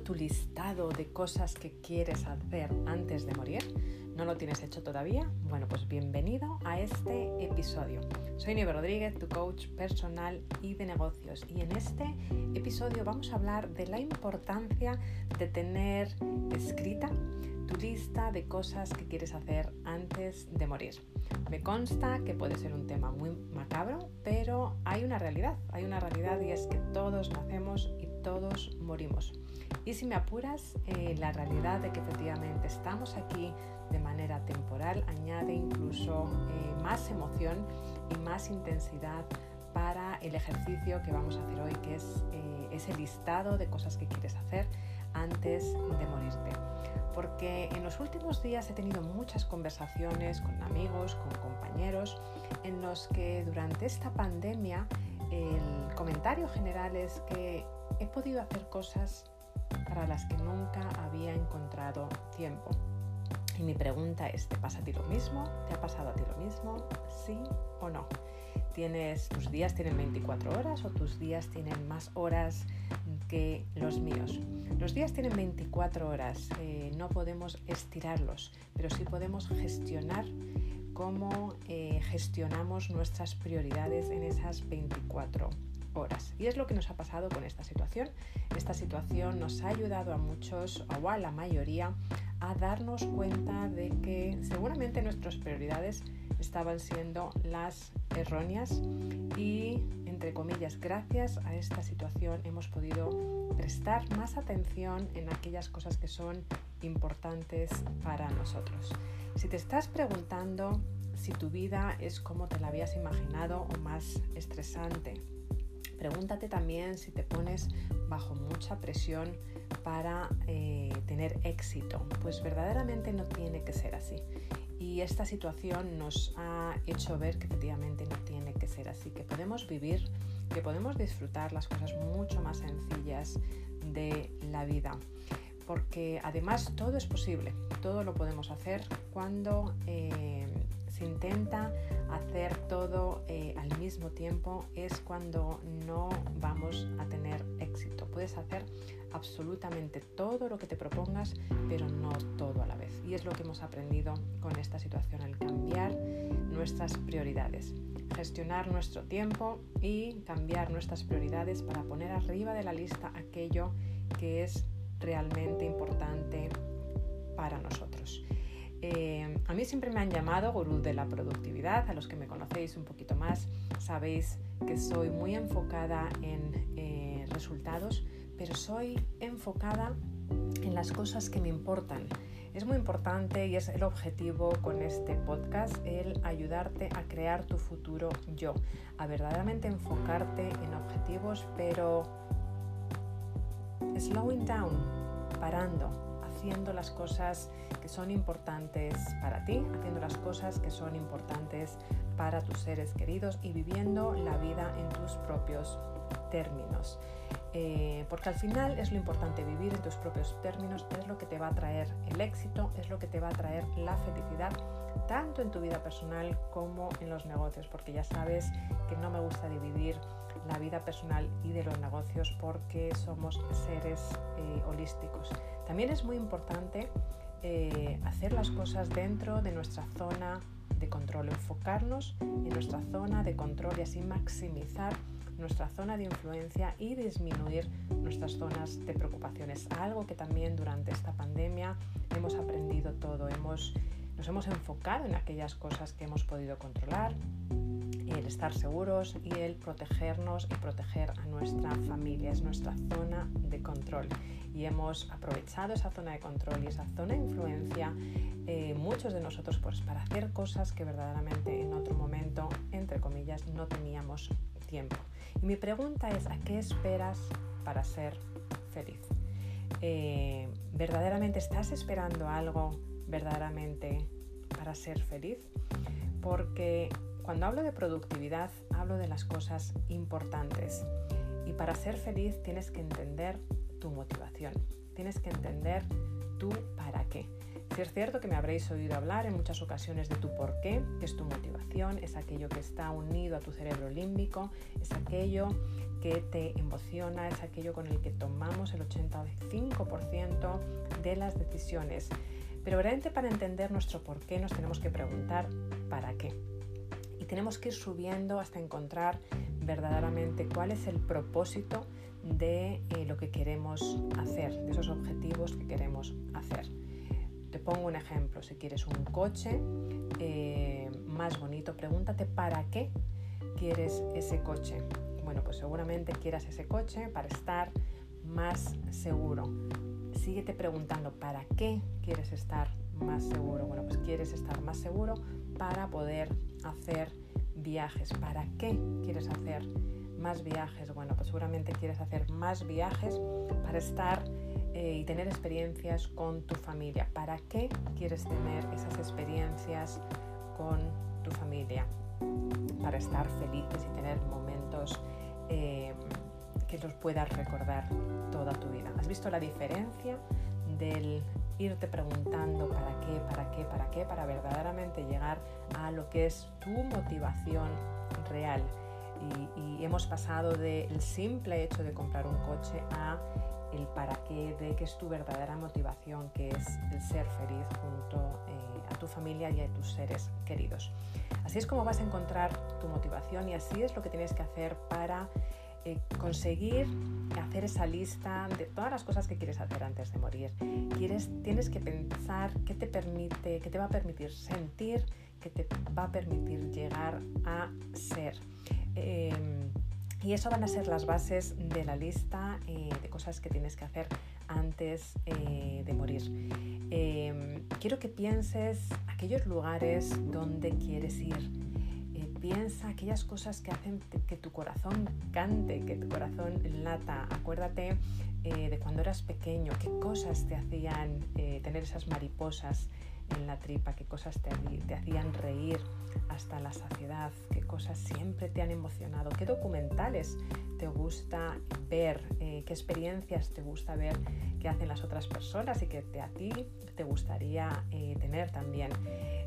tu listado de cosas que quieres hacer antes de morir? ¿No lo tienes hecho todavía? Bueno, pues bienvenido a este episodio. Soy Nieve Rodríguez, tu coach personal y de negocios. Y en este episodio vamos a hablar de la importancia de tener escrita tu lista de cosas que quieres hacer antes de morir. Me consta que puede ser un tema muy macabro, pero hay una realidad, hay una realidad y es que todos nacemos y todos morimos. Y si me apuras, eh, la realidad de que efectivamente estamos aquí de manera temporal añade incluso eh, más emoción y más intensidad para el ejercicio que vamos a hacer hoy, que es eh, ese listado de cosas que quieres hacer antes de morirte. Porque en los últimos días he tenido muchas conversaciones con amigos, con compañeros, en los que durante esta pandemia el comentario general es que he podido hacer cosas para las que nunca había encontrado tiempo. Y mi pregunta es, ¿te pasa a ti lo mismo? ¿Te ha pasado a ti lo mismo? ¿Sí o no? ¿Tienes, ¿Tus días tienen 24 horas o tus días tienen más horas que los míos? Los días tienen 24 horas, eh, no podemos estirarlos, pero sí podemos gestionar cómo eh, gestionamos nuestras prioridades en esas 24 horas. Y es lo que nos ha pasado con esta situación. Esta situación nos ha ayudado a muchos, o a la mayoría, a darnos cuenta de que seguramente nuestras prioridades estaban siendo las erróneas y, entre comillas, gracias a esta situación hemos podido prestar más atención en aquellas cosas que son importantes para nosotros. Si te estás preguntando si tu vida es como te la habías imaginado o más estresante, Pregúntate también si te pones bajo mucha presión para eh, tener éxito. Pues verdaderamente no tiene que ser así. Y esta situación nos ha hecho ver que efectivamente no tiene que ser así, que podemos vivir, que podemos disfrutar las cosas mucho más sencillas de la vida. Porque además todo es posible, todo lo podemos hacer cuando eh, intenta hacer todo eh, al mismo tiempo es cuando no vamos a tener éxito. Puedes hacer absolutamente todo lo que te propongas, pero no todo a la vez. Y es lo que hemos aprendido con esta situación, el cambiar nuestras prioridades, gestionar nuestro tiempo y cambiar nuestras prioridades para poner arriba de la lista aquello que es realmente importante para nosotros. Eh, a mí siempre me han llamado gurú de la productividad, a los que me conocéis un poquito más sabéis que soy muy enfocada en eh, resultados, pero soy enfocada en las cosas que me importan. Es muy importante y es el objetivo con este podcast, el ayudarte a crear tu futuro yo, a verdaderamente enfocarte en objetivos, pero slowing down, parando, haciendo las cosas que son importantes para ti, haciendo las cosas que son importantes para tus seres queridos y viviendo la vida en tus propios términos. Eh, porque al final es lo importante vivir en tus propios términos, es lo que te va a traer el éxito, es lo que te va a traer la felicidad, tanto en tu vida personal como en los negocios, porque ya sabes que no me gusta dividir la vida personal y de los negocios porque somos seres eh, holísticos. También es muy importante eh, hacer las cosas dentro de nuestra zona de control, enfocarnos en nuestra zona de control y así maximizar nuestra zona de influencia y disminuir nuestras zonas de preocupaciones. Algo que también durante esta pandemia hemos aprendido todo, hemos, nos hemos enfocado en aquellas cosas que hemos podido controlar, el estar seguros y el protegernos y proteger a nuestra familia. Es nuestra zona de control y hemos aprovechado esa zona de control y esa zona de influencia, eh, muchos de nosotros, pues para hacer cosas que verdaderamente en otro momento, entre comillas, no teníamos tiempo. Y mi pregunta es, ¿a qué esperas para ser feliz? Eh, ¿Verdaderamente estás esperando algo verdaderamente para ser feliz? Porque cuando hablo de productividad, hablo de las cosas importantes. Y para ser feliz tienes que entender tu motivación, tienes que entender tú para qué. Si es cierto que me habréis oído hablar en muchas ocasiones de tu por qué, que es tu motivación, es aquello que está unido a tu cerebro límbico, es aquello que te emociona, es aquello con el que tomamos el 85% de las decisiones. Pero realmente para entender nuestro por qué nos tenemos que preguntar para qué. Tenemos que ir subiendo hasta encontrar verdaderamente cuál es el propósito de eh, lo que queremos hacer, de esos objetivos que queremos hacer. Te pongo un ejemplo, si quieres un coche eh, más bonito, pregúntate para qué quieres ese coche. Bueno, pues seguramente quieras ese coche para estar más seguro. Síguete preguntando para qué quieres estar más seguro. Bueno, pues quieres estar más seguro para poder hacer viajes. ¿Para qué quieres hacer más viajes? Bueno, pues seguramente quieres hacer más viajes para estar eh, y tener experiencias con tu familia. ¿Para qué quieres tener esas experiencias con tu familia? Para estar felices y tener momentos eh, que los puedas recordar toda tu vida. ¿Has visto la diferencia del irte preguntando para qué, para qué, para qué, para verdaderamente llegar a lo que es tu motivación real? Y, hemos pasado del simple hecho de comprar un coche a el para qué de que es tu verdadera motivación, que es el ser feliz junto eh, a tu familia y a tus seres queridos. Así es como vas a encontrar tu motivación y así es lo que tienes que hacer para eh, conseguir hacer esa lista de todas las cosas que quieres hacer antes de morir. Quieres, tienes que pensar qué te permite, qué te va a permitir sentir, qué te va a permitir llegar a ser. Em, y eso van a ser las bases de la lista eh, de cosas que tienes que hacer antes eh, de morir. Em, quiero que pienses aquellos lugares donde quieres ir. Eh, piensa aquellas cosas que hacen que tu corazón cante, que tu corazón lata. Acuérdate de cuando eras pequeño, qué cosas te hacían tener esas mariposas en la tripa, qué cosas te, te hacían reír hasta la saciedad, qué cosas siempre te han emocionado, qué documentales te gusta ver, eh, qué experiencias te gusta ver que hacen las otras personas y que a ti te gustaría eh, tener también.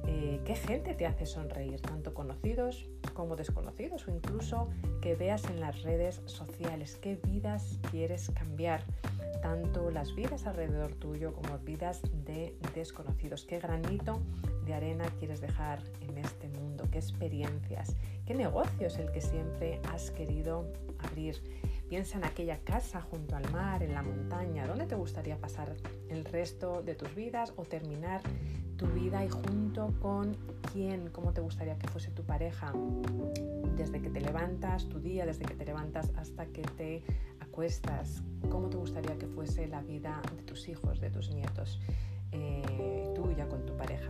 Eh, qué gente te hace sonreír, tanto conocidos como desconocidos o incluso que veas en las redes sociales, qué vidas quieres cambiar tanto las vidas alrededor tuyo como vidas de desconocidos. ¿Qué granito de arena quieres dejar en este mundo? ¿Qué experiencias? ¿Qué negocio es el que siempre has querido abrir? Piensa en aquella casa junto al mar, en la montaña. ¿Dónde te gustaría pasar el resto de tus vidas o terminar tu vida y junto con quién? ¿Cómo te gustaría que fuese tu pareja? Desde que te levantas, tu día, desde que te levantas hasta que te acuestas. ¿Cómo te gustaría que fuese la vida de tus hijos, de tus nietos, eh, con tu pareja?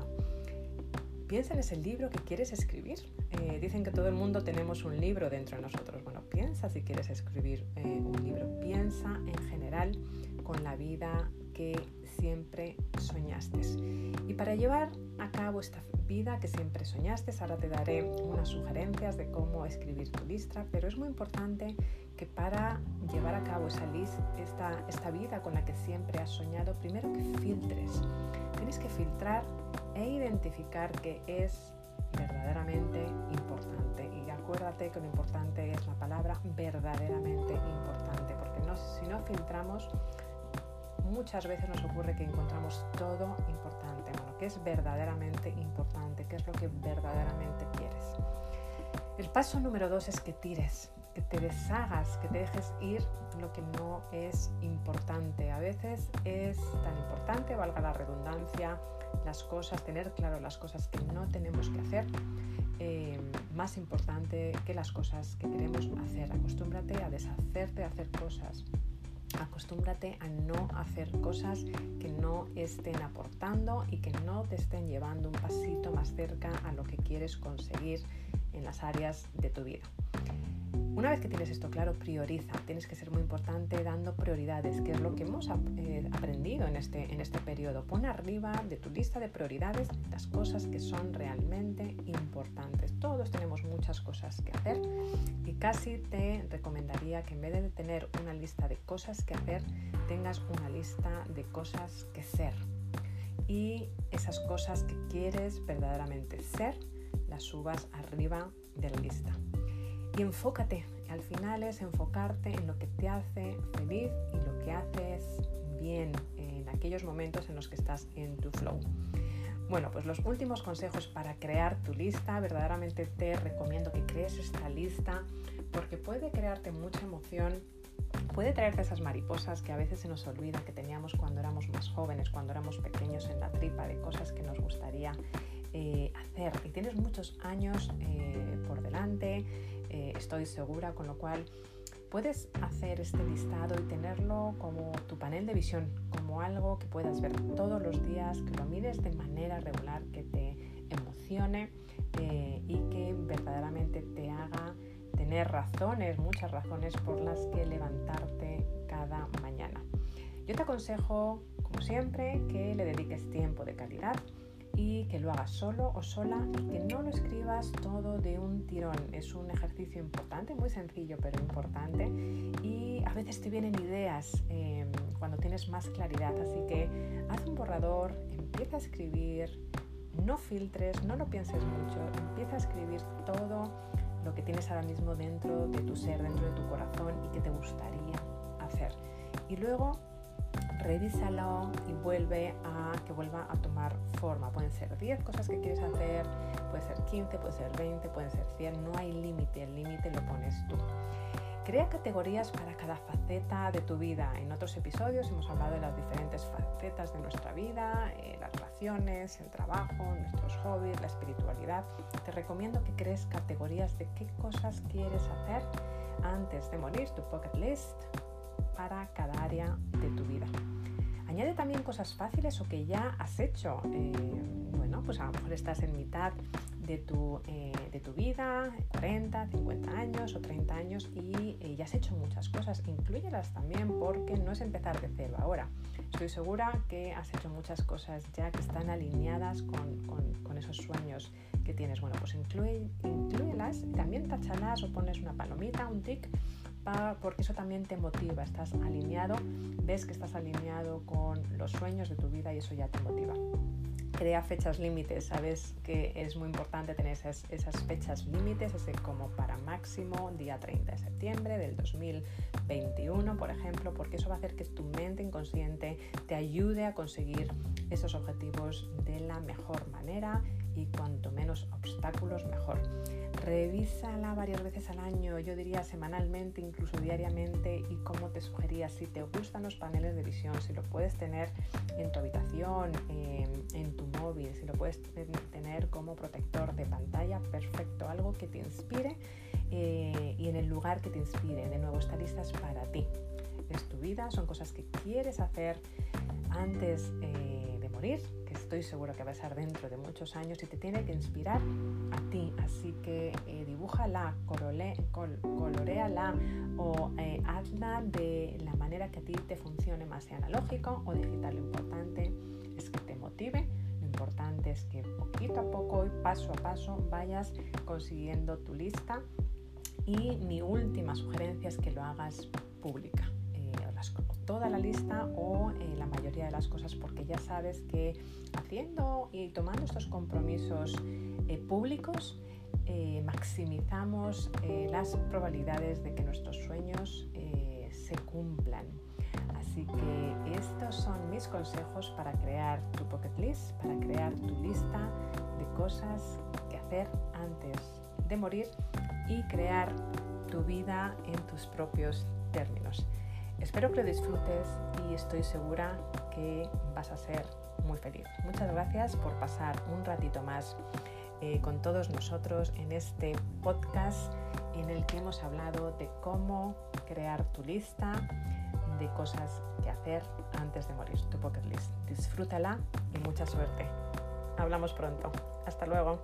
Piensa en ese libro que quieres escribir. Eh, dicen que todo el mundo tenemos un libro dentro de nosotros. Bueno, piensa si quieres escribir eh, un libro. Piensa en general con la vida que siempre soñaste. Y para llevar a cabo esta vida que siempre soñaste, ahora te daré unas sugerencias de cómo escribir tu lista, pero es muy importante que para llevar a cabo esa esta, esta vida con la que siempre has soñado, primero que filtres. Tienes que filtrar e identificar qué es verdaderamente importante. Y acuérdate que lo importante es la palabra verdaderamente importante, porque si no filtramos, muchas veces nos ocurre que encontramos todo importante, bueno, que es verdaderamente importante, qué es lo que verdaderamente quieres. El paso número dos es que tires, que te deshagas, que te dejes ir lo que no es importante. A veces es tan importante, valga la redundancia, las cosas, tener claro las cosas que no tenemos que hacer, eh, más importante que las cosas que queremos hacer. Acostúmbrate a deshacerte, a hacer cosas. Acostúmbrate a no hacer cosas que no estén aportando y que no te estén llevando un pasito más cerca a lo que quieres conseguir en las áreas de tu vida. Una vez que tienes esto claro, prioriza. Tienes que ser muy importante dando prioridades, que es lo que hemos eh, aprendido en este, en este periodo. Pon arriba de tu lista de prioridades las cosas que son realmente importantes. Todos tenemos muchas cosas que hacer y casi te recomendaría que en vez de tener una lista de cosas que hacer, tengas una lista de cosas que ser. y esas cosas que quieres verdaderamente ser las subas arriba de la lista. Y enfócate, al final es enfocarte en lo que te hace feliz y lo que haces bien en aquellos momentos en los que estás en tu flow. Bueno, pues los últimos consejos para crear tu lista, verdaderamente te recomiendo que crees esta lista porque puede crearte mucha emoción, puede traerte esas mariposas que a veces se nos olvida que teníamos cuando éramos más jóvenes, cuando éramos pequeños en la tripa de cosas que nos gustaría eh, hacer. Y tienes muchos años eh, por delante, eh, estoy segura, con lo cual puedes hacer este listado y tenerlo como tu panel de visión, como algo que puedas ver todos los días, que lo mires de manera regular, que te emocione y que verdaderamente te haga tener razones, muchas razones por las que levantarte cada mañana. Yo te aconsejo, como siempre, que le dediques tiempo de calidad y que lo hagas solo o sola y que no lo escribas todo de un tirón. Es un ejercicio importante, muy sencillo pero importante y a veces te vienen ideas em, cuando tienes más claridad. Así que haz un borrador, empieza a escribir, no filtres, no lo pienses mucho, empieza a escribir todo lo que tienes ahora mismo dentro de tu ser, dentro de tu corazón y que te gustaría hacer. Y luego revísalo y vuelve a que vuelva a tomar forma. Pueden ser 10 cosas que quieres hacer, puede ser 15, puede ser 20, pueden ser 100, no hay límite, el límite lo pones tú. Crea categorías para cada faceta de tu vida. En otros episodios hemos hablado de las diferentes facetas de nuestra vida, eh, las relaciones, el trabajo, nuestros hobbies, la espiritualidad. Te recomiendo que crees categorías de qué cosas quieres hacer antes de morir, tu pocket list, para cada área de tu vida. Añade también cosas fáciles o que ya has hecho. Eh, bueno, pues a lo mejor estás en mitad de tu, eh, de tu vida, 40, 50 años o 30 años y eh, ya has hecho muchas cosas. Incluyelas también porque no es empezar de cero ahora. Estoy segura que has hecho muchas cosas ya que están alineadas con, con, esos sueños que tienes. Bueno, pues incluye, incluyelas, también tachalas o pones una palomita, un tic porque eso también te motiva, estás alineado, ves que estás alineado con los sueños de tu vida y eso ya te motiva. Crea fechas límites, sabes que es muy importante tener esas, esas fechas límites, ese como para máximo día 30 de septiembre del 2021, por ejemplo, porque eso va a hacer que tu mente inconsciente te ayude a conseguir esos objetivos de la mejor manera y cuanto menos obstáculos mejor. Revísala varias veces al año, yo diría semanalmente, incluso diariamente y como te sugería, si te gustan los paneles de visión, si lo puedes tener en tu habitación, en tu móvil, si lo puedes tener como protector de pantalla, perfecto, algo que te inspire eh, y en el lugar que te inspire. De nuevo, esta lista es para ti, es tu vida, son cosas que quieres hacer antes eh, morir estoy seguro que va a ser dentro de muchos años y te tiene que inspirar a ti. Así que eh, dibújala, coloreala o eh, hazla de la manera que a ti te funcione, más sea analógico o digital. Lo importante es que te motive. Lo importante es que poquito a poco y paso a paso vayas consiguiendo tu lista. Y mi última sugerencia es que lo hagas pública toda la lista o eh, la mayoría de las cosas porque ya sabes que haciendo y tomando estos compromisos eh, públicos eh, maximizamos las probabilidades de que nuestros sueños se cumplan. Así que estos son mis consejos para crear tu pocket list, para crear tu lista de cosas que hacer antes de morir y crear tu vida en tus propios términos. Espero que lo disfrutes y estoy segura que vas a ser muy feliz. Muchas gracias por pasar un ratito más eh, con todos nosotros en este podcast en el que hemos hablado de cómo crear tu lista de cosas que hacer antes de morir, tu pocket list. Disfrútala y mucha suerte. Hablamos pronto. Hasta luego.